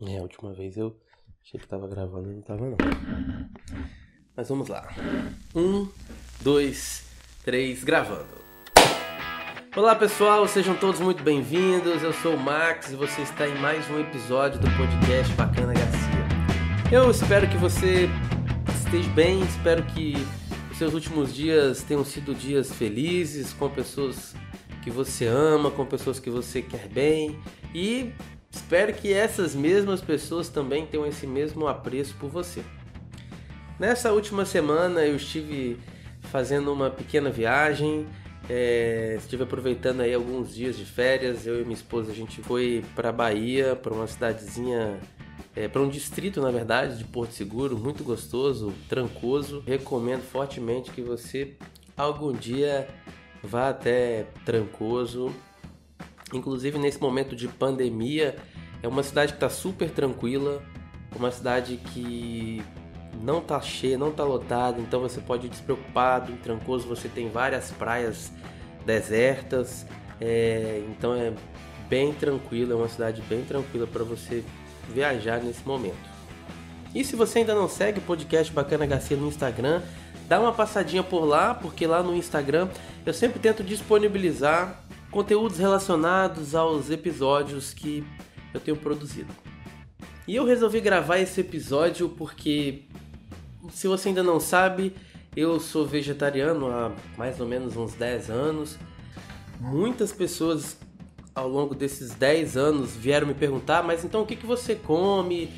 É, a última vez eu achei que tava gravando e não tava não. Mas vamos lá. Um, dois, três, gravando. Olá pessoal, sejam todos muito bem-vindos. Eu sou o Max e você está em mais um episódio do podcast Bacana Garcia. Eu espero que você esteja bem, espero que os seus últimos dias tenham sido dias felizes, com pessoas que você ama, com pessoas que você quer bem e espero que essas mesmas pessoas também tenham esse mesmo apreço por você. Nessa última semana eu estive fazendo uma pequena viagem, é, estive aproveitando aí alguns dias de férias. Eu e minha esposa a gente foi para Bahia, para uma cidadezinha, é, para um distrito na verdade de Porto Seguro, muito gostoso, trancoso. Recomendo fortemente que você algum dia vá até Trancoso. Inclusive nesse momento de pandemia, é uma cidade que está super tranquila, uma cidade que não tá cheia, não tá lotada, então você pode ir despreocupado. Em Trancoso você tem várias praias desertas, é, então é bem tranquilo, é uma cidade bem tranquila para você viajar nesse momento. E se você ainda não segue o podcast Bacana Garcia no Instagram, dá uma passadinha por lá, porque lá no Instagram eu sempre tento disponibilizar conteúdos relacionados aos episódios que eu tenho produzido. E eu resolvi gravar esse episódio porque, se você ainda não sabe, eu sou vegetariano há mais ou menos uns 10 anos. Muitas pessoas ao longo desses 10 anos vieram me perguntar, mas então o que, que você come?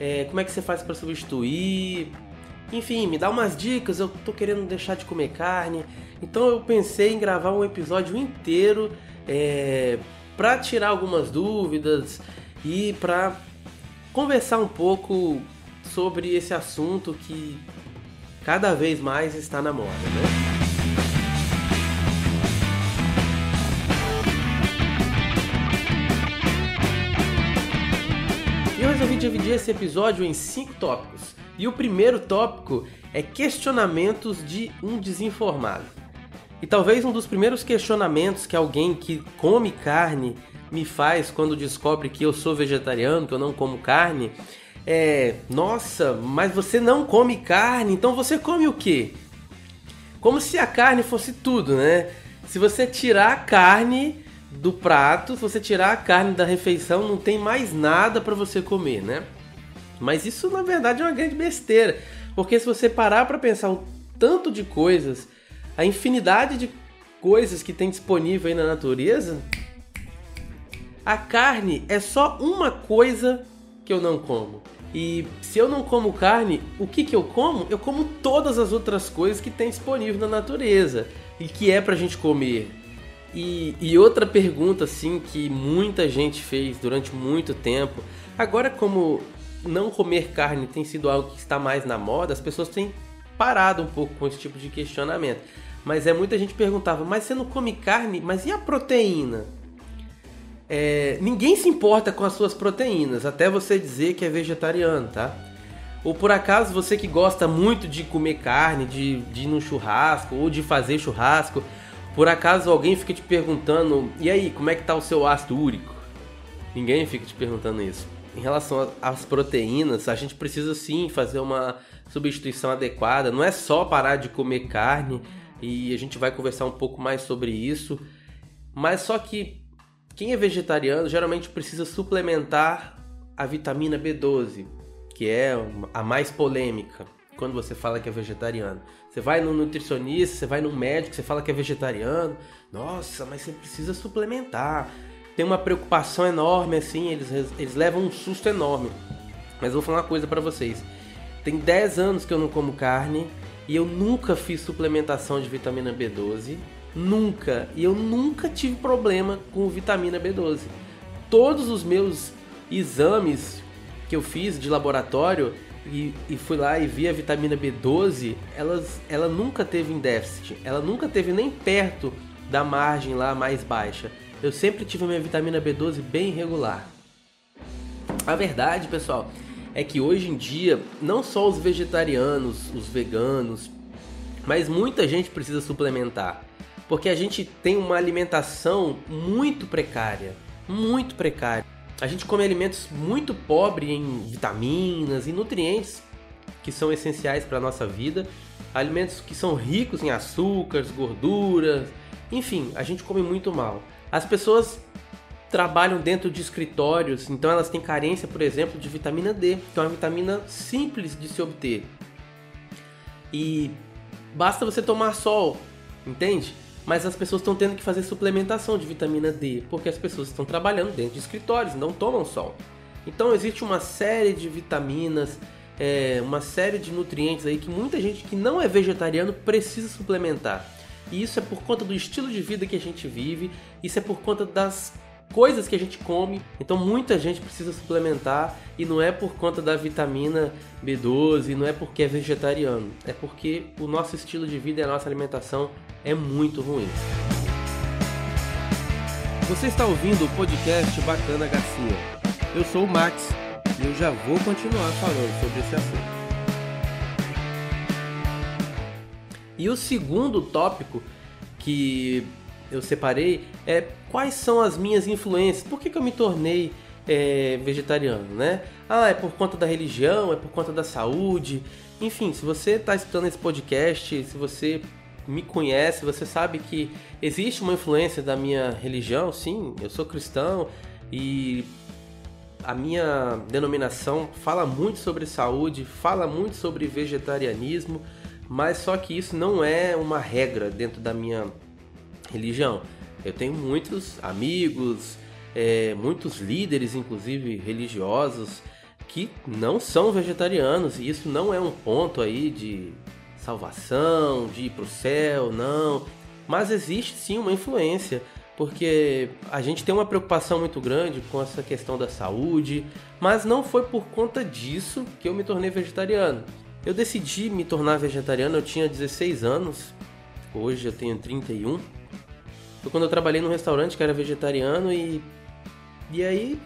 É, como é que você faz para substituir? Enfim, me dá umas dicas, eu tô querendo deixar de comer carne. Então eu pensei em gravar um episódio inteiro é, para tirar algumas dúvidas e para conversar um pouco sobre esse assunto que cada vez mais está na moda, né? Eu resolvi dividir esse episódio em cinco tópicos. E o primeiro tópico é questionamentos de um desinformado. E talvez um dos primeiros questionamentos que alguém que come carne me faz quando descobre que eu sou vegetariano, que eu não como carne, é: nossa, mas você não come carne, então você come o quê? Como se a carne fosse tudo, né? Se você tirar a carne do prato, se você tirar a carne da refeição, não tem mais nada para você comer, né? Mas isso na verdade é uma grande besteira, porque se você parar para pensar o tanto de coisas, a infinidade de coisas que tem disponível aí na natureza, a carne é só uma coisa que eu não como. E se eu não como carne, o que, que eu como? Eu como todas as outras coisas que tem disponível na natureza e que é pra gente comer. E, e outra pergunta, assim, que muita gente fez durante muito tempo. Agora, como não comer carne tem sido algo que está mais na moda, as pessoas têm parado um pouco com esse tipo de questionamento. Mas é muita gente perguntava, mas você não come carne? Mas e a proteína? É, ninguém se importa com as suas proteínas, até você dizer que é vegetariano, tá? Ou por acaso você que gosta muito de comer carne, de, de ir no churrasco ou de fazer churrasco, por acaso alguém fica te perguntando, e aí, como é que tá o seu ácido úrico? Ninguém fica te perguntando isso em relação às proteínas, a gente precisa sim fazer uma substituição adequada. Não é só parar de comer carne e a gente vai conversar um pouco mais sobre isso. Mas só que quem é vegetariano geralmente precisa suplementar a vitamina B12, que é a mais polêmica quando você fala que é vegetariano. Você vai no nutricionista, você vai no médico, você fala que é vegetariano. Nossa, mas você precisa suplementar tem uma preocupação enorme, assim, eles, eles levam um susto enorme. Mas eu vou falar uma coisa para vocês. Tem 10 anos que eu não como carne e eu nunca fiz suplementação de vitamina B12. Nunca. E eu nunca tive problema com vitamina B12. Todos os meus exames que eu fiz de laboratório e, e fui lá e vi a vitamina B12, elas, ela nunca teve em déficit. Ela nunca teve nem perto da margem lá mais baixa eu sempre tive a minha vitamina B12 bem regular. A verdade, pessoal, é que hoje em dia, não só os vegetarianos, os veganos, mas muita gente precisa suplementar. Porque a gente tem uma alimentação muito precária, muito precária. a gente come alimentos muito pobres em vitaminas e nutrientes que são essenciais para a nossa vida, alimentos que são ricos em açúcares, gorduras, enfim, a gente come muito mal. As pessoas trabalham dentro de escritórios, então elas têm carência, por exemplo, de vitamina D, que é uma vitamina simples de se obter. E basta você tomar sol, entende? Mas as pessoas estão tendo que fazer suplementação de vitamina D, porque as pessoas estão trabalhando dentro de escritórios, não tomam sol. Então existe uma série de vitaminas, é, uma série de nutrientes aí que muita gente que não é vegetariano precisa suplementar. E isso é por conta do estilo de vida que a gente vive, isso é por conta das coisas que a gente come. Então muita gente precisa suplementar e não é por conta da vitamina B12, não é porque é vegetariano, é porque o nosso estilo de vida e a nossa alimentação é muito ruim. Você está ouvindo o podcast Bacana Garcia. Eu sou o Max e eu já vou continuar falando sobre esse assunto. E o segundo tópico que eu separei é quais são as minhas influências. Por que, que eu me tornei é, vegetariano, né? Ah, é por conta da religião, é por conta da saúde. Enfim, se você está escutando esse podcast, se você me conhece, você sabe que existe uma influência da minha religião, sim, eu sou cristão e a minha denominação fala muito sobre saúde, fala muito sobre vegetarianismo, mas só que isso não é uma regra dentro da minha religião. Eu tenho muitos amigos, é, muitos líderes, inclusive religiosos, que não são vegetarianos e isso não é um ponto aí de salvação, de ir para o céu, não. Mas existe sim uma influência, porque a gente tem uma preocupação muito grande com essa questão da saúde, mas não foi por conta disso que eu me tornei vegetariano. Eu decidi me tornar vegetariano, eu tinha 16 anos, hoje eu tenho 31 foi quando eu trabalhei num restaurante que era vegetariano e. E aí.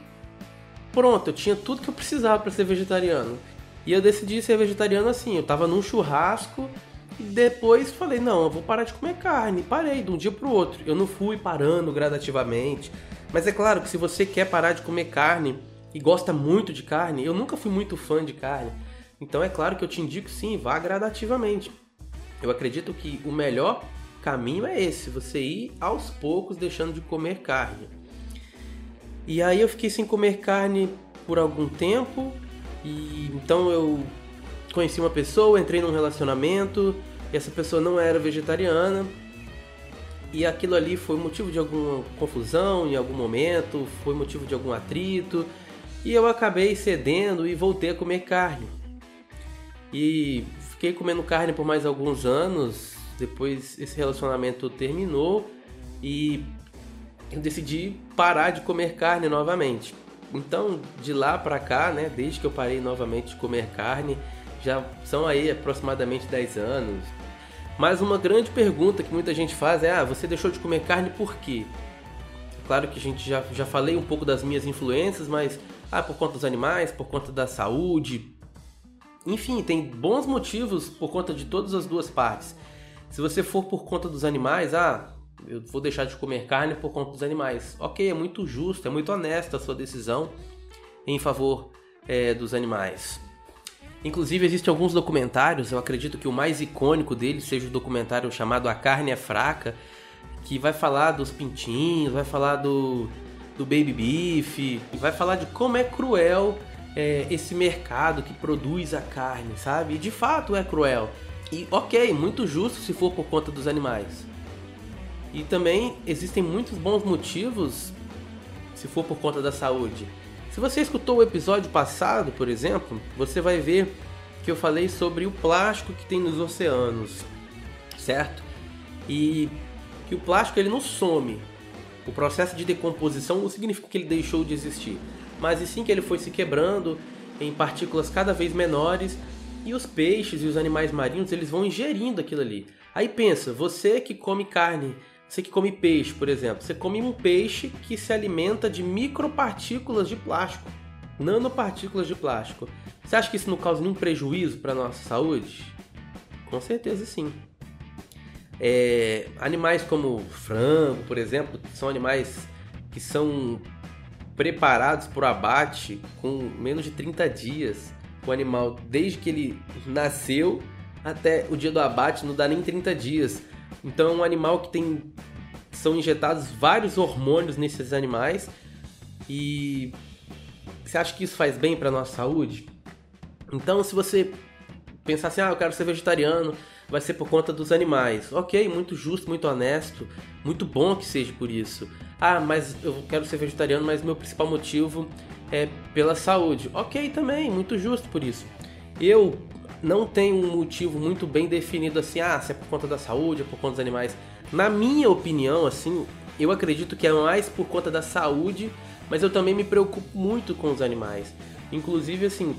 Pronto, eu tinha tudo que eu precisava para ser vegetariano. E eu decidi ser vegetariano assim. Eu tava num churrasco e depois falei: não, eu vou parar de comer carne. Parei de um dia pro outro. Eu não fui parando gradativamente. Mas é claro que se você quer parar de comer carne e gosta muito de carne, eu nunca fui muito fã de carne. Então é claro que eu te indico sim, vá gradativamente. Eu acredito que o melhor caminho é esse, você ir aos poucos deixando de comer carne. E aí eu fiquei sem comer carne por algum tempo e então eu conheci uma pessoa, entrei num relacionamento, e essa pessoa não era vegetariana. E aquilo ali foi motivo de alguma confusão em algum momento, foi motivo de algum atrito, e eu acabei cedendo e voltei a comer carne. E fiquei comendo carne por mais alguns anos, depois esse relacionamento terminou e eu decidi parar de comer carne novamente. Então, de lá para cá, né, desde que eu parei novamente de comer carne, já são aí aproximadamente 10 anos. Mas uma grande pergunta que muita gente faz é: ah, você deixou de comer carne por quê? Claro que a gente já, já falei um pouco das minhas influências, mas ah, por conta dos animais, por conta da saúde. Enfim, tem bons motivos por conta de todas as duas partes. Se você for por conta dos animais, ah, eu vou deixar de comer carne por conta dos animais. Ok, é muito justo, é muito honesta a sua decisão em favor é, dos animais. Inclusive, existem alguns documentários, eu acredito que o mais icônico deles seja o documentário chamado A Carne é Fraca, que vai falar dos pintinhos, vai falar do, do baby beef, vai falar de como é cruel é, esse mercado que produz a carne, sabe? E de fato é cruel. E ok, muito justo se for por conta dos animais. E também existem muitos bons motivos se for por conta da saúde. Se você escutou o episódio passado, por exemplo, você vai ver que eu falei sobre o plástico que tem nos oceanos, certo? E que o plástico ele não some. O processo de decomposição não significa que ele deixou de existir, mas e sim que ele foi se quebrando em partículas cada vez menores e os peixes e os animais marinhos, eles vão ingerindo aquilo ali. Aí pensa, você que come carne, você que come peixe, por exemplo, você come um peixe que se alimenta de micropartículas de plástico, nanopartículas de plástico. Você acha que isso não causa nenhum prejuízo para nossa saúde? Com certeza sim. É, animais como frango, por exemplo, são animais que são preparados para o abate com menos de 30 dias. O animal, desde que ele nasceu até o dia do abate, não dá nem 30 dias. Então é um animal que tem. São injetados vários hormônios nesses animais. E você acha que isso faz bem para nossa saúde? Então, se você pensar assim, ah, eu quero ser vegetariano, vai ser por conta dos animais. Ok, muito justo, muito honesto, muito bom que seja por isso. Ah, mas eu quero ser vegetariano, mas meu principal motivo é pela saúde. Ok, também, muito justo por isso. Eu não tenho um motivo muito bem definido assim, ah, se é por conta da saúde, é por conta dos animais. Na minha opinião, assim, eu acredito que é mais por conta da saúde, mas eu também me preocupo muito com os animais. Inclusive, assim,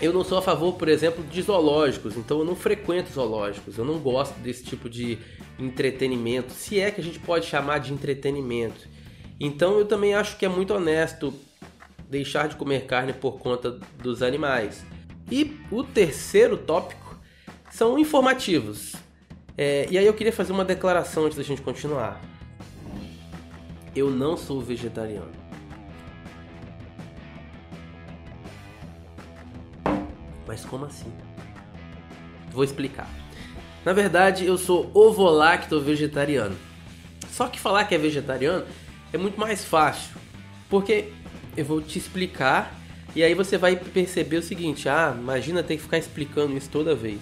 eu não sou a favor, por exemplo, de zoológicos, então eu não frequento zoológicos, eu não gosto desse tipo de entretenimento, se é que a gente pode chamar de entretenimento. Então eu também acho que é muito honesto deixar de comer carne por conta dos animais. E o terceiro tópico são informativos. É, e aí eu queria fazer uma declaração antes da gente continuar. Eu não sou vegetariano. Mas como assim? Vou explicar. Na verdade, eu sou ovo-lacto vegetariano. Só que falar que é vegetariano é muito mais fácil, porque eu vou te explicar e aí você vai perceber o seguinte: ah, imagina ter que ficar explicando isso toda vez.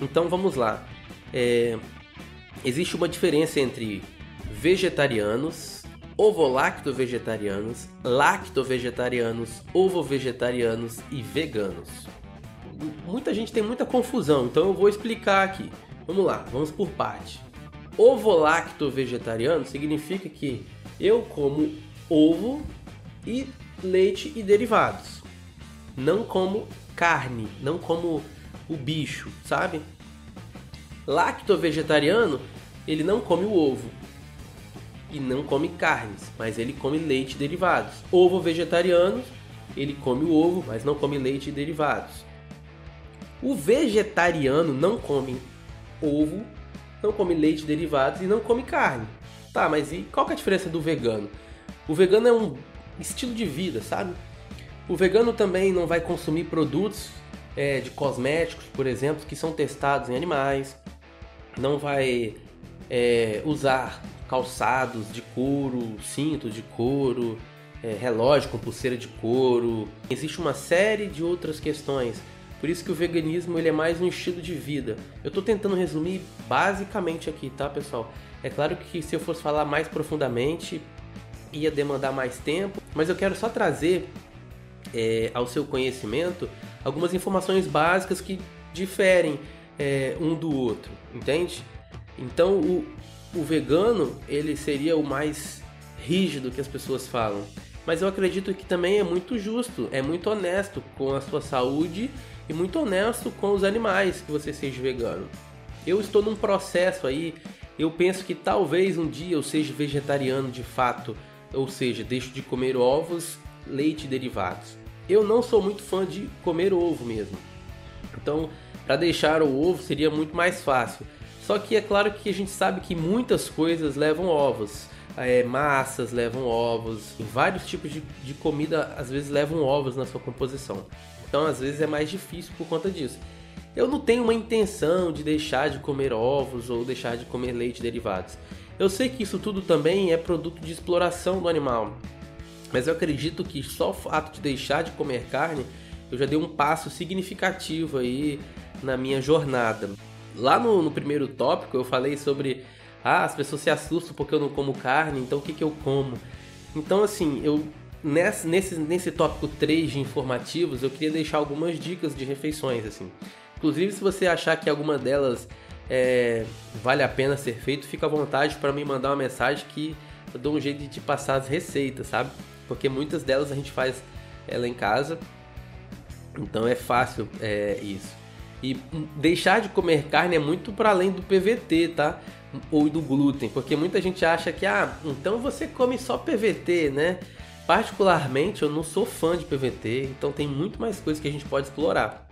Então vamos lá. É, existe uma diferença entre vegetarianos, ovo-lacto-vegetarianos, lacto-vegetarianos, ovo-vegetarianos e veganos muita gente tem muita confusão, então eu vou explicar aqui. Vamos lá, vamos por parte. Ovo-lacto vegetariano significa que eu como ovo e leite e derivados. Não como carne, não como o bicho, sabe? Lacto vegetariano, ele não come o ovo e não come carnes, mas ele come leite e derivados. Ovo vegetariano, ele come o ovo, mas não come leite e derivados. O vegetariano não come ovo, não come leite derivados e não come carne. Tá, mas e qual que é a diferença do vegano? O vegano é um estilo de vida, sabe? O vegano também não vai consumir produtos é, de cosméticos, por exemplo, que são testados em animais. Não vai é, usar calçados de couro, cintos de couro, é, relógio com pulseira de couro. Existe uma série de outras questões por isso que o veganismo ele é mais um estilo de vida. Eu estou tentando resumir basicamente aqui, tá, pessoal? É claro que se eu fosse falar mais profundamente ia demandar mais tempo, mas eu quero só trazer é, ao seu conhecimento algumas informações básicas que diferem é, um do outro, entende? Então o, o vegano ele seria o mais rígido que as pessoas falam, mas eu acredito que também é muito justo, é muito honesto com a sua saúde e muito honesto com os animais que você seja vegano. Eu estou num processo aí, eu penso que talvez um dia eu seja vegetariano de fato, ou seja, deixo de comer ovos, leite e derivados. Eu não sou muito fã de comer ovo mesmo. Então, para deixar o ovo seria muito mais fácil. Só que é claro que a gente sabe que muitas coisas levam ovos. É, massas levam ovos, vários tipos de, de comida às vezes levam ovos na sua composição. Então, às vezes é mais difícil por conta disso. Eu não tenho uma intenção de deixar de comer ovos ou deixar de comer leite derivados. Eu sei que isso tudo também é produto de exploração do animal, mas eu acredito que só o fato de deixar de comer carne, eu já dei um passo significativo aí na minha jornada. Lá no, no primeiro tópico eu falei sobre ah, as pessoas se assustam porque eu não como carne, então o que, que eu como? Então assim, eu nesse, nesse, nesse tópico 3 de informativos, eu queria deixar algumas dicas de refeições, assim. Inclusive, se você achar que alguma delas é, vale a pena ser feito, fica à vontade para me mandar uma mensagem que eu dou um jeito de te passar as receitas, sabe? Porque muitas delas a gente faz ela em casa, então é fácil é, isso. E deixar de comer carne é muito para além do PVT, tá? Ou do glúten, porque muita gente acha que, ah, então você come só PVT, né? Particularmente, eu não sou fã de PVT, então tem muito mais coisas que a gente pode explorar.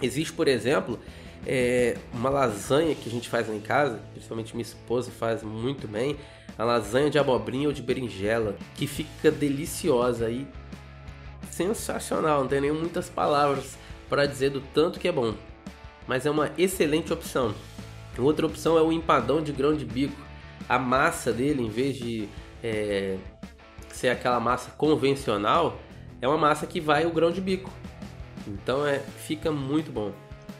Existe, por exemplo, é, uma lasanha que a gente faz em casa, principalmente minha esposa faz muito bem. a lasanha de abobrinha ou de berinjela, que fica deliciosa e sensacional, não tem nem muitas palavras para dizer do tanto que é bom. Mas é uma excelente opção. Outra opção é o empadão de grão de bico. A massa dele, em vez de é, ser aquela massa convencional, é uma massa que vai o grão de bico. Então é, fica muito bom.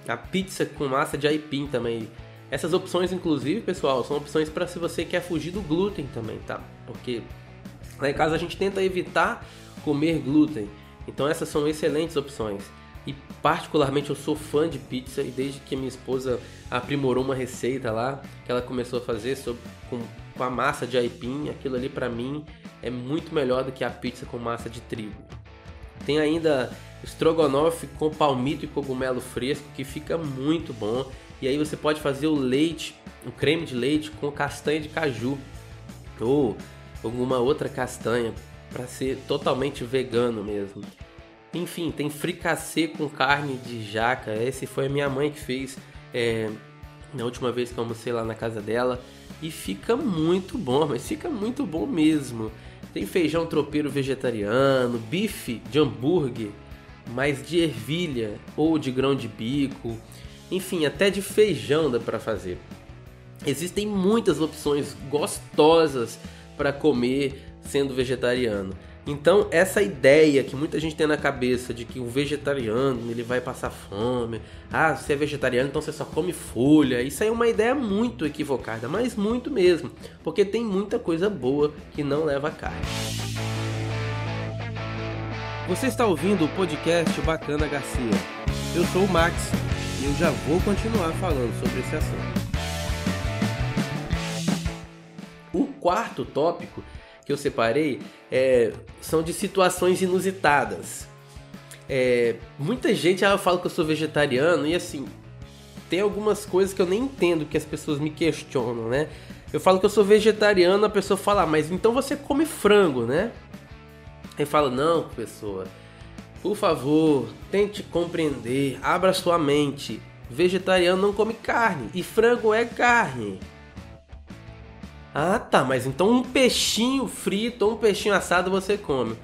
A pizza com massa de aipim também. Essas opções, inclusive, pessoal, são opções para se você quer fugir do glúten também, tá? Porque lá em casa a gente tenta evitar comer glúten. Então essas são excelentes opções. E particularmente eu sou fã de pizza e desde que minha esposa aprimorou uma receita lá, que ela começou a fazer sobre, com, com a massa de aipim, aquilo ali para mim é muito melhor do que a pizza com massa de trigo. Tem ainda estrogonofe com palmito e cogumelo fresco que fica muito bom. E aí você pode fazer o leite, o creme de leite com castanha de caju ou alguma outra castanha para ser totalmente vegano mesmo. Enfim, tem fricassê com carne de jaca. Esse foi a minha mãe que fez é, na última vez que eu almocei lá na casa dela. E fica muito bom, mas fica muito bom mesmo. Tem feijão tropeiro vegetariano, bife de hambúrguer, mais de ervilha ou de grão de bico. Enfim, até de feijão dá para fazer. Existem muitas opções gostosas para comer sendo vegetariano. Então, essa ideia que muita gente tem na cabeça de que o vegetariano ele vai passar fome, ah, você é vegetariano, então você só come folha, isso aí é uma ideia muito equivocada, mas muito mesmo, porque tem muita coisa boa que não leva carne. Você está ouvindo o podcast Bacana Garcia. Eu sou o Max e eu já vou continuar falando sobre esse assunto. O quarto tópico que eu separei é, são de situações inusitadas. É, muita gente ah, fala que eu sou vegetariano e assim tem algumas coisas que eu nem entendo que as pessoas me questionam, né? Eu falo que eu sou vegetariano, a pessoa fala, ah, mas então você come frango, né? Eu falo, não, pessoa, por favor, tente compreender, abra sua mente. Vegetariano não come carne e frango é carne. Ah, tá, mas então um peixinho frito ou um peixinho assado você come.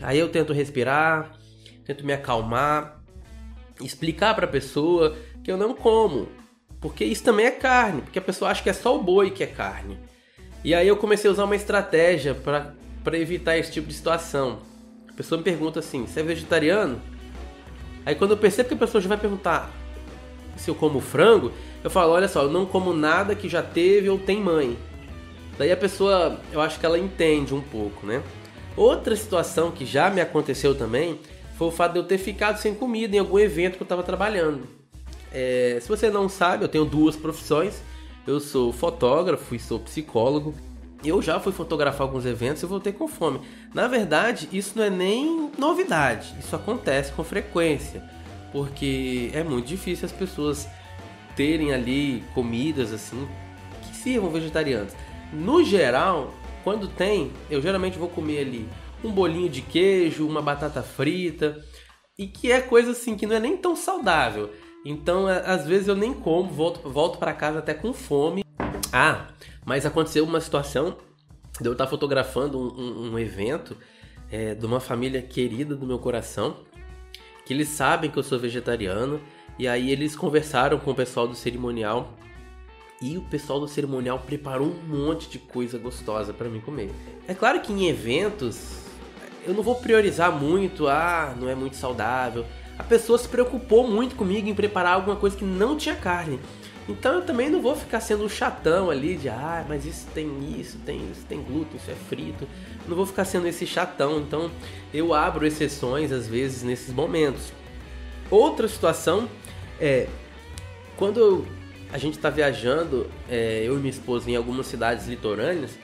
Aí eu tento respirar, tento me acalmar, explicar para a pessoa que eu não como, porque isso também é carne, porque a pessoa acha que é só o boi que é carne. E aí eu comecei a usar uma estratégia para evitar esse tipo de situação. A pessoa me pergunta assim: "Você é vegetariano?" Aí quando eu percebo que a pessoa já vai perguntar se eu como frango, eu falo, olha só, eu não como nada que já teve ou tem mãe. Daí a pessoa, eu acho que ela entende um pouco, né? Outra situação que já me aconteceu também foi o fato de eu ter ficado sem comida em algum evento que eu estava trabalhando. É, se você não sabe, eu tenho duas profissões. Eu sou fotógrafo e sou psicólogo. Eu já fui fotografar alguns eventos e voltei com fome. Na verdade, isso não é nem novidade. Isso acontece com frequência. Porque é muito difícil as pessoas terem ali comidas assim que sirvam vegetarianos. No geral, quando tem, eu geralmente vou comer ali um bolinho de queijo, uma batata frita e que é coisa assim que não é nem tão saudável. Então, às vezes eu nem como, volto, volto para casa até com fome. Ah, mas aconteceu uma situação de eu estar fotografando um, um, um evento é, de uma família querida do meu coração, que eles sabem que eu sou vegetariano e aí eles conversaram com o pessoal do cerimonial e o pessoal do cerimonial preparou um monte de coisa gostosa para mim comer. É claro que em eventos eu não vou priorizar muito, ah, não é muito saudável. A pessoa se preocupou muito comigo em preparar alguma coisa que não tinha carne. Então eu também não vou ficar sendo um chatão ali de ah, mas isso tem isso, tem isso, tem glúten, isso é frito. Não vou ficar sendo esse chatão. Então eu abro exceções às vezes nesses momentos. Outra situação é, quando a gente está viajando, é, eu e minha esposa, em algumas cidades litorâneas,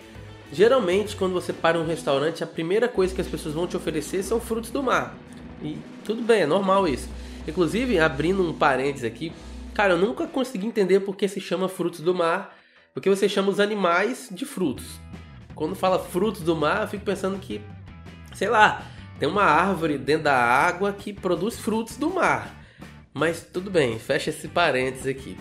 geralmente quando você para um restaurante, a primeira coisa que as pessoas vão te oferecer são frutos do mar. E tudo bem, é normal isso. Inclusive, abrindo um parênteses aqui, cara, eu nunca consegui entender por que se chama frutos do mar, porque você chama os animais de frutos. Quando fala frutos do mar, eu fico pensando que, sei lá, tem uma árvore dentro da água que produz frutos do mar. Mas tudo bem, fecha esse parênteses aqui.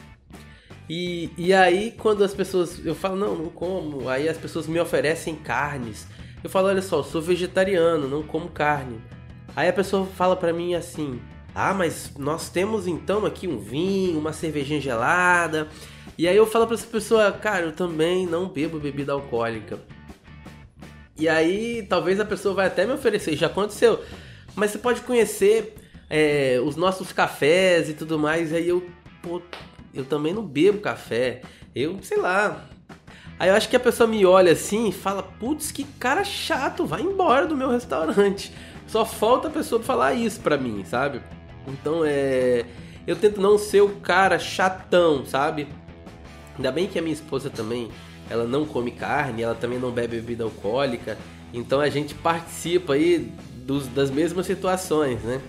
E, e aí, quando as pessoas. Eu falo, não, não como. Aí as pessoas me oferecem carnes. Eu falo, olha só, sou vegetariano, não como carne. Aí a pessoa fala pra mim assim: ah, mas nós temos então aqui um vinho, uma cervejinha gelada. E aí eu falo pra essa pessoa, cara, eu também não bebo bebida alcoólica. E aí talvez a pessoa vai até me oferecer, já aconteceu. Mas você pode conhecer é, os nossos cafés e tudo mais. Aí eu, pô, eu também não bebo café. Eu, sei lá. Aí eu acho que a pessoa me olha assim e fala: Putz, que cara chato, vai embora do meu restaurante. Só falta a pessoa falar isso pra mim, sabe? Então é. Eu tento não ser o cara chatão, sabe? Ainda bem que a minha esposa também, ela não come carne, ela também não bebe bebida alcoólica. Então a gente participa aí dos, das mesmas situações, né?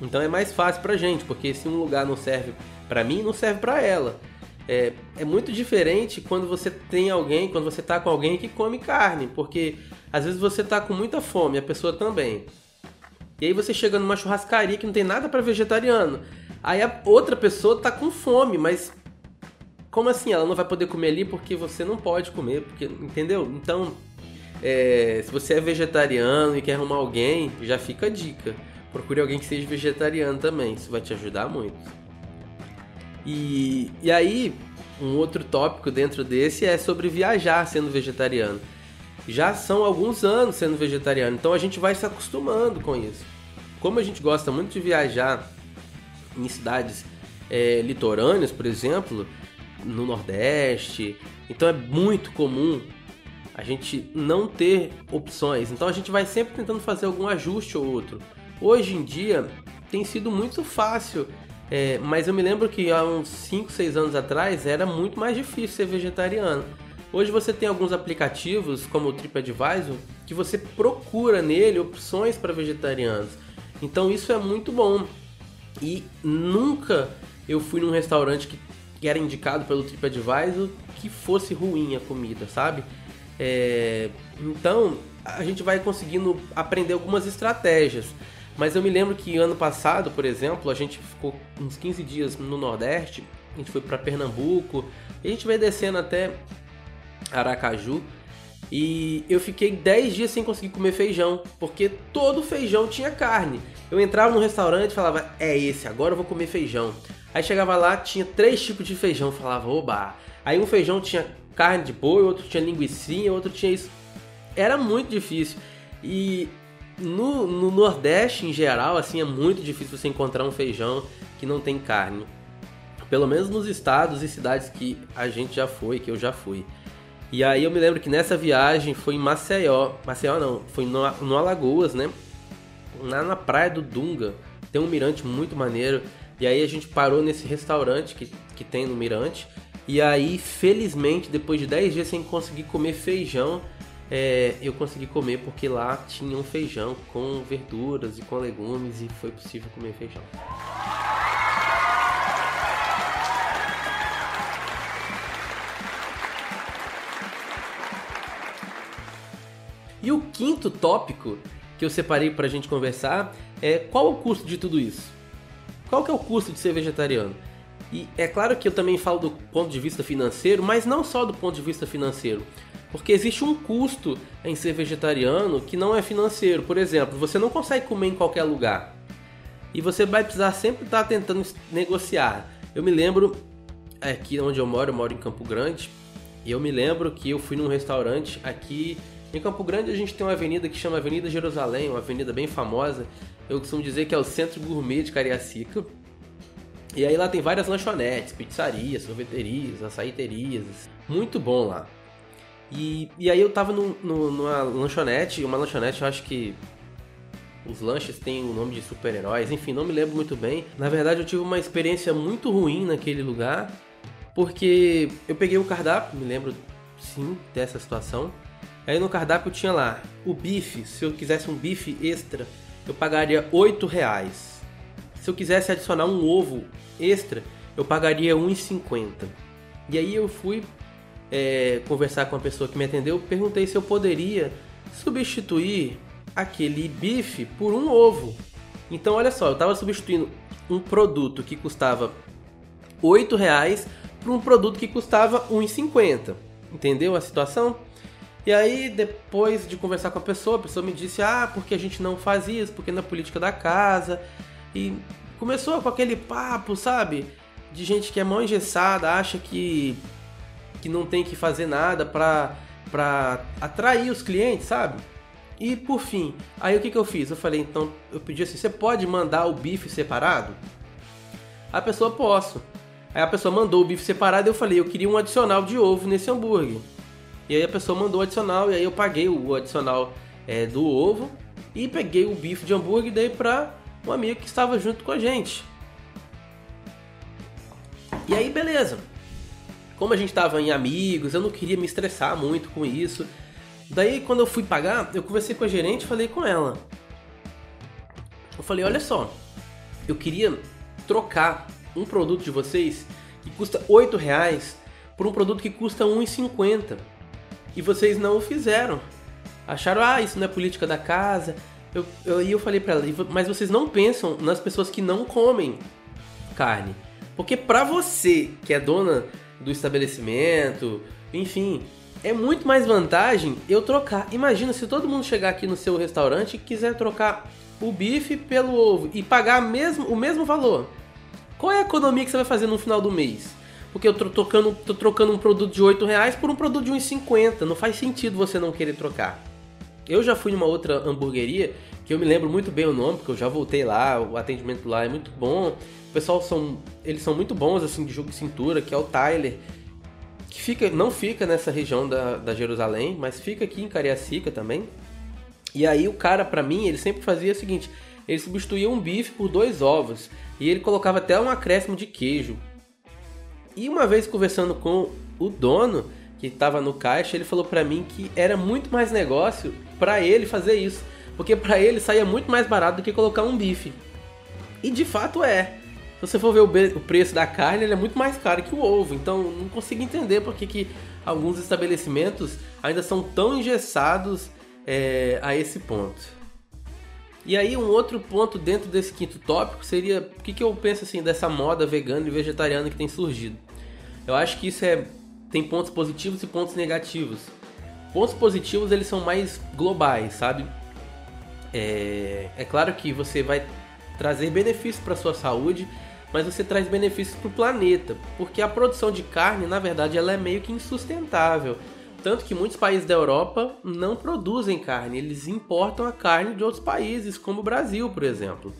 Então é mais fácil pra gente, porque se um lugar não serve para mim, não serve para ela. É, é muito diferente quando você tem alguém, quando você tá com alguém que come carne, porque às vezes você tá com muita fome, a pessoa também. E aí você chega numa churrascaria que não tem nada para vegetariano. Aí a outra pessoa tá com fome, mas como assim? Ela não vai poder comer ali porque você não pode comer, porque entendeu? Então, é, se você é vegetariano e quer arrumar alguém, já fica a dica. Procure alguém que seja vegetariano também, isso vai te ajudar muito. E, e aí, um outro tópico dentro desse é sobre viajar sendo vegetariano. Já são alguns anos sendo vegetariano, então a gente vai se acostumando com isso. Como a gente gosta muito de viajar em cidades é, litorâneas, por exemplo, no Nordeste, então é muito comum a gente não ter opções. Então a gente vai sempre tentando fazer algum ajuste ou outro. Hoje em dia tem sido muito fácil é, mas eu me lembro que há uns 5, 6 anos atrás era muito mais difícil ser vegetariano. Hoje você tem alguns aplicativos, como o TripAdvisor, que você procura nele opções para vegetarianos. Então isso é muito bom. E nunca eu fui num restaurante que era indicado pelo TripAdvisor que fosse ruim a comida, sabe? É... Então a gente vai conseguindo aprender algumas estratégias. Mas eu me lembro que ano passado, por exemplo, a gente ficou uns 15 dias no Nordeste, a gente foi para Pernambuco, e a gente veio descendo até Aracaju. E eu fiquei 10 dias sem conseguir comer feijão, porque todo feijão tinha carne. Eu entrava no restaurante e falava, é esse, agora eu vou comer feijão. Aí chegava lá, tinha três tipos de feijão, falava, oba. Aí um feijão tinha carne de boi, outro tinha linguiça, outro tinha isso. Era muito difícil. E no, no, Nordeste, em geral, assim, é muito difícil você encontrar um feijão que não tem carne. Pelo menos nos estados e cidades que a gente já foi, que eu já fui. E aí eu me lembro que nessa viagem foi em Maceió. Maceió não, foi no, no Alagoas, né? Lá na praia do Dunga. Tem um mirante muito maneiro. E aí a gente parou nesse restaurante que, que tem no mirante. E aí, felizmente, depois de 10 dias sem conseguir comer feijão, é, eu consegui comer porque lá tinha um feijão com verduras e com legumes e foi possível comer feijão. E o quinto tópico que eu separei para a gente conversar é qual o custo de tudo isso? Qual que é o custo de ser vegetariano? E é claro que eu também falo do ponto de vista financeiro, mas não só do ponto de vista financeiro. Porque existe um custo em ser vegetariano que não é financeiro. Por exemplo, você não consegue comer em qualquer lugar. E você vai precisar sempre estar tentando negociar. Eu me lembro, aqui onde eu moro, eu moro em Campo Grande, e eu me lembro que eu fui num restaurante aqui em Campo Grande. A gente tem uma avenida que chama Avenida Jerusalém, uma avenida bem famosa. Eu costumo dizer que é o centro gourmet de Cariacica. E aí lá tem várias lanchonetes, pizzarias, sorveterias, açaiterias. Muito bom lá. E, e aí eu tava no, no, numa lanchonete, uma lanchonete eu acho que os lanches têm o nome de super-heróis, enfim, não me lembro muito bem. Na verdade, eu tive uma experiência muito ruim naquele lugar, porque eu peguei o cardápio, me lembro sim dessa situação. Aí no cardápio tinha lá o bife, se eu quisesse um bife extra, eu pagaria 8 reais. Se eu quisesse adicionar um ovo extra, eu pagaria 1,50. E aí eu fui é, conversar com a pessoa que me atendeu, perguntei se eu poderia substituir aquele bife por um ovo. Então, olha só, eu estava substituindo um produto que custava R$ reais para um produto que custava 1,50. Entendeu a situação? E aí, depois de conversar com a pessoa, a pessoa me disse: Ah, porque a gente não faz isso, porque na política da casa. E começou com aquele papo, sabe? De gente que é mão engessada, acha que, que não tem que fazer nada pra atrair os clientes, sabe? E por fim, aí o que, que eu fiz? Eu falei, então, eu pedi assim: Você pode mandar o bife separado? A pessoa, posso. Aí a pessoa mandou o bife separado eu falei: Eu queria um adicional de ovo nesse hambúrguer. E aí a pessoa mandou o adicional, e aí eu paguei o adicional é, do ovo e peguei o bife de hambúrguer e dei pra um amigo que estava junto com a gente. E aí, beleza. Como a gente estava em amigos, eu não queria me estressar muito com isso. Daí, quando eu fui pagar, eu conversei com a gerente e falei com ela. Eu falei: Olha só, eu queria trocar um produto de vocês que custa 8 reais por um produto que custa 1,50 e vocês não o fizeram. Acharam, ah, isso não é política da casa. E eu, eu, eu falei para ela, mas vocês não pensam nas pessoas que não comem carne. Porque para você, que é dona do estabelecimento, enfim, é muito mais vantagem eu trocar. Imagina se todo mundo chegar aqui no seu restaurante e quiser trocar o bife pelo ovo e pagar mesmo, o mesmo valor. Qual é a economia que você vai fazer no final do mês? porque eu tô trocando, tô trocando um produto de 8 reais por um produto de 1,50. Não faz sentido você não querer trocar. Eu já fui numa outra hamburgueria que eu me lembro muito bem o nome, porque eu já voltei lá, o atendimento lá é muito bom. O pessoal são, eles são muito bons assim de jogo de cintura, que é o Tyler, que fica, não fica nessa região da, da Jerusalém, mas fica aqui em Cariacica também. E aí o cara, para mim, ele sempre fazia o seguinte: ele substituía um bife por dois ovos e ele colocava até um acréscimo de queijo. E uma vez conversando com o dono que estava no caixa, ele falou para mim que era muito mais negócio para ele fazer isso, porque para ele saía muito mais barato do que colocar um bife. E de fato é. Se você for ver o, preço da carne, ele é muito mais caro que o ovo. Então não consigo entender por que, que alguns estabelecimentos ainda são tão engessados é, a esse ponto. E aí um outro ponto dentro desse quinto tópico seria o que, que eu penso assim dessa moda vegana e vegetariana que tem surgido. Eu acho que isso é tem pontos positivos e pontos negativos. Pontos positivos eles são mais globais, sabe? É, é claro que você vai trazer benefícios para sua saúde, mas você traz benefícios para o planeta, porque a produção de carne, na verdade, ela é meio que insustentável. Tanto que muitos países da Europa não produzem carne, eles importam a carne de outros países, como o Brasil, por exemplo.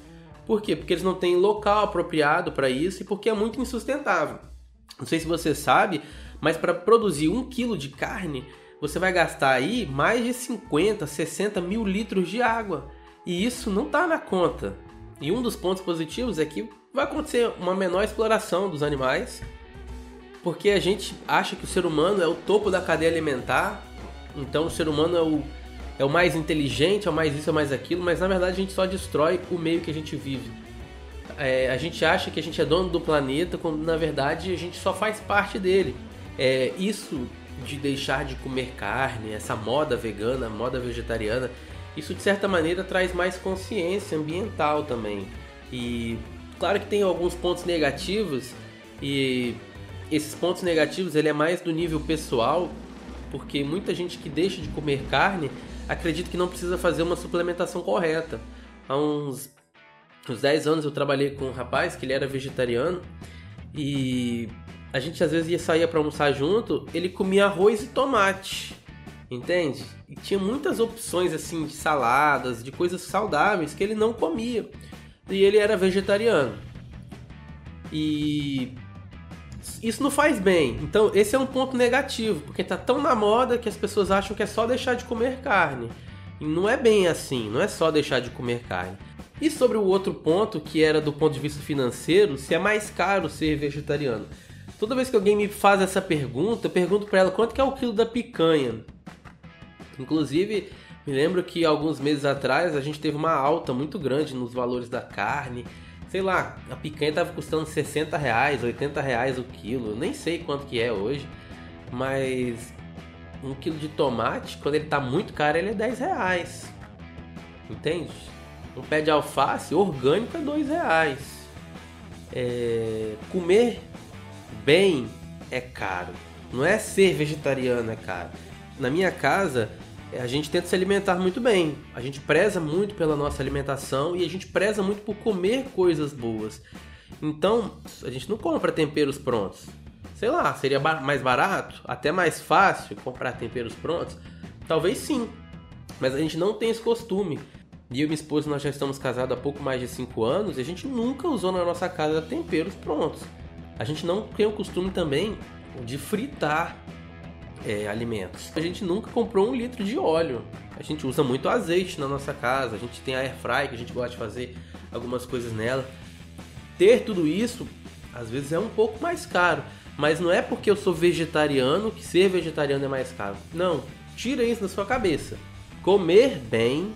Por quê? Porque eles não têm local apropriado para isso e porque é muito insustentável. Não sei se você sabe, mas para produzir um quilo de carne, você vai gastar aí mais de 50, 60 mil litros de água. E isso não está na conta. E um dos pontos positivos é que vai acontecer uma menor exploração dos animais, porque a gente acha que o ser humano é o topo da cadeia alimentar, então o ser humano é o, é o mais inteligente, é o mais isso, é o mais aquilo, mas na verdade a gente só destrói o meio que a gente vive é, a gente acha que a gente é dono do planeta, quando na verdade a gente só faz parte dele. É, isso de deixar de comer carne, essa moda vegana, moda vegetariana, isso de certa maneira traz mais consciência ambiental também. E claro que tem alguns pontos negativos e esses pontos negativos ele é mais do nível pessoal, porque muita gente que deixa de comer carne acredita que não precisa fazer uma suplementação correta. Há uns uns 10 anos eu trabalhei com um rapaz que ele era vegetariano e a gente às vezes ia sair para almoçar junto, ele comia arroz e tomate, entende? E tinha muitas opções assim de saladas, de coisas saudáveis que ele não comia. E ele era vegetariano. E isso não faz bem. Então, esse é um ponto negativo, porque tá tão na moda que as pessoas acham que é só deixar de comer carne. E não é bem assim, não é só deixar de comer carne. E sobre o outro ponto, que era do ponto de vista financeiro, se é mais caro ser vegetariano. Toda vez que alguém me faz essa pergunta, eu pergunto para ela quanto que é o quilo da picanha. Inclusive, me lembro que alguns meses atrás a gente teve uma alta muito grande nos valores da carne. Sei lá, a picanha estava custando 60 reais, 80 reais o quilo. Nem sei quanto que é hoje. Mas um quilo de tomate, quando ele está muito caro, ele é 10 reais. Entende? Um pé de alface orgânico é dois reais. É, comer bem é caro. Não é ser vegetariano é caro. Na minha casa, a gente tenta se alimentar muito bem. A gente preza muito pela nossa alimentação e a gente preza muito por comer coisas boas. Então, a gente não compra temperos prontos. Sei lá, seria mais barato, até mais fácil comprar temperos prontos? Talvez sim. Mas a gente não tem esse costume. E eu e minha esposa nós já estamos casados há pouco mais de 5 anos e a gente nunca usou na nossa casa temperos prontos. A gente não tem o costume também de fritar é, alimentos. A gente nunca comprou um litro de óleo. A gente usa muito azeite na nossa casa. A gente tem a air fry que a gente gosta de fazer algumas coisas nela. Ter tudo isso às vezes é um pouco mais caro, mas não é porque eu sou vegetariano que ser vegetariano é mais caro. Não, tira isso da sua cabeça. Comer bem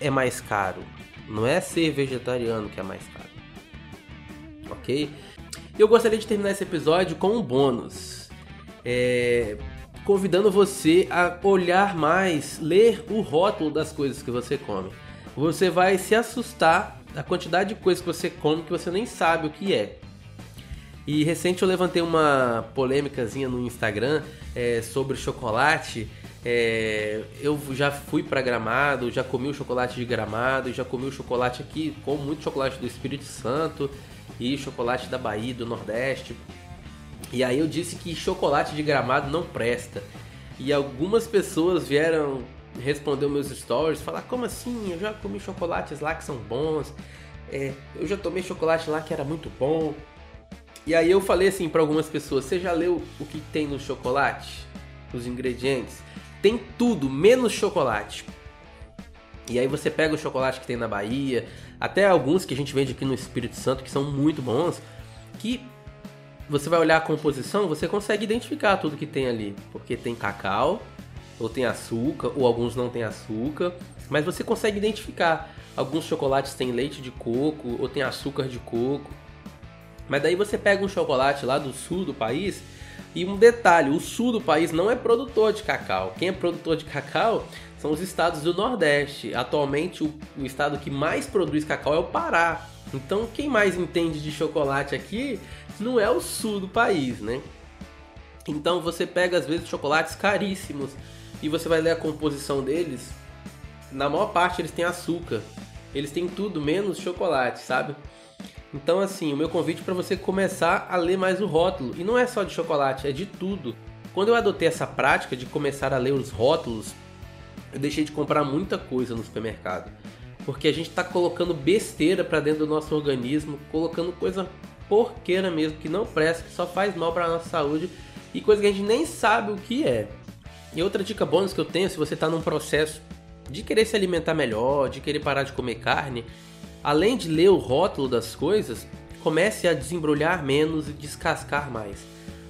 é mais caro. Não é ser vegetariano que é mais caro. Ok? Eu gostaria de terminar esse episódio com um bônus. É, convidando você a olhar mais, ler o rótulo das coisas que você come. Você vai se assustar da quantidade de coisas que você come que você nem sabe o que é. E recente eu levantei uma polêmicazinha no Instagram é, sobre chocolate é, eu já fui para Gramado, já comi o chocolate de Gramado, já comi o chocolate aqui, como muito chocolate do Espírito Santo e chocolate da Bahia, do Nordeste. E aí eu disse que chocolate de Gramado não presta. E algumas pessoas vieram responder meus stories, falar como assim? Eu já comi chocolates lá que são bons. É, eu já tomei chocolate lá que era muito bom. E aí eu falei assim para algumas pessoas: você já leu o que tem no chocolate? Os ingredientes? tem tudo, menos chocolate. E aí você pega o chocolate que tem na Bahia, até alguns que a gente vende aqui no Espírito Santo que são muito bons, que você vai olhar a composição, você consegue identificar tudo que tem ali, porque tem cacau, ou tem açúcar, ou alguns não tem açúcar, mas você consegue identificar. Alguns chocolates têm leite de coco, ou tem açúcar de coco. Mas daí você pega um chocolate lá do sul do país e um detalhe: o sul do país não é produtor de cacau. Quem é produtor de cacau são os estados do Nordeste. Atualmente, o, o estado que mais produz cacau é o Pará. Então, quem mais entende de chocolate aqui não é o sul do país, né? Então, você pega às vezes chocolates caríssimos e você vai ler a composição deles. Na maior parte, eles têm açúcar. Eles têm tudo menos chocolate, sabe? Então, assim, o meu convite para você começar a ler mais o rótulo. E não é só de chocolate, é de tudo. Quando eu adotei essa prática de começar a ler os rótulos, eu deixei de comprar muita coisa no supermercado. Porque a gente está colocando besteira para dentro do nosso organismo, colocando coisa porqueira mesmo, que não presta, que só faz mal para nossa saúde e coisa que a gente nem sabe o que é. E outra dica bônus que eu tenho, se você está num processo de querer se alimentar melhor, de querer parar de comer carne, Além de ler o rótulo das coisas, comece a desembrulhar menos e descascar mais.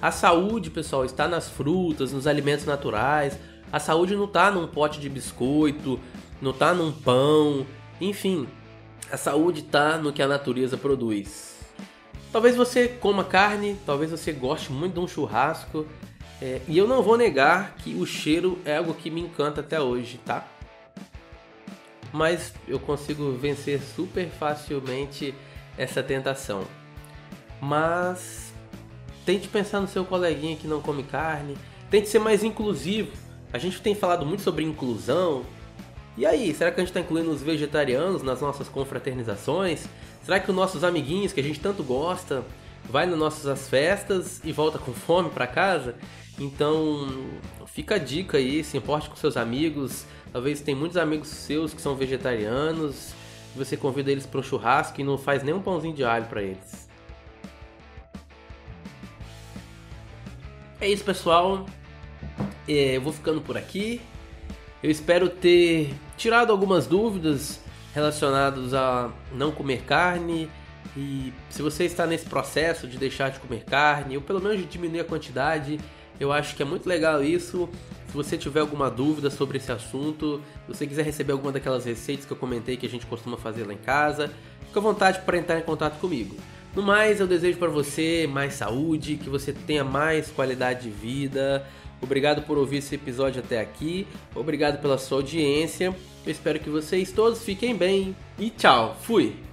A saúde, pessoal, está nas frutas, nos alimentos naturais. A saúde não está num pote de biscoito, não está num pão, enfim. A saúde está no que a natureza produz. Talvez você coma carne, talvez você goste muito de um churrasco. É, e eu não vou negar que o cheiro é algo que me encanta até hoje, tá? Mas eu consigo vencer super facilmente essa tentação. Mas tente pensar no seu coleguinha que não come carne, tente ser mais inclusivo. A gente tem falado muito sobre inclusão. E aí, será que a gente está incluindo os vegetarianos nas nossas confraternizações? Será que os nossos amiguinhos que a gente tanto gosta vai nas nossas festas e volta com fome para casa? Então, fica a dica aí, se importe com seus amigos, Talvez tem muitos amigos seus que são vegetarianos, você convida eles para um churrasco e não faz nem um pãozinho de alho para eles. É isso, pessoal. É, eu vou ficando por aqui. Eu espero ter tirado algumas dúvidas relacionadas a não comer carne. E se você está nesse processo de deixar de comer carne, ou pelo menos de diminuir a quantidade, eu acho que é muito legal isso. Se você tiver alguma dúvida sobre esse assunto, se você quiser receber alguma daquelas receitas que eu comentei que a gente costuma fazer lá em casa, fica à vontade para entrar em contato comigo. No mais, eu desejo para você mais saúde, que você tenha mais qualidade de vida. Obrigado por ouvir esse episódio até aqui. Obrigado pela sua audiência. Eu espero que vocês todos fiquem bem e tchau. Fui.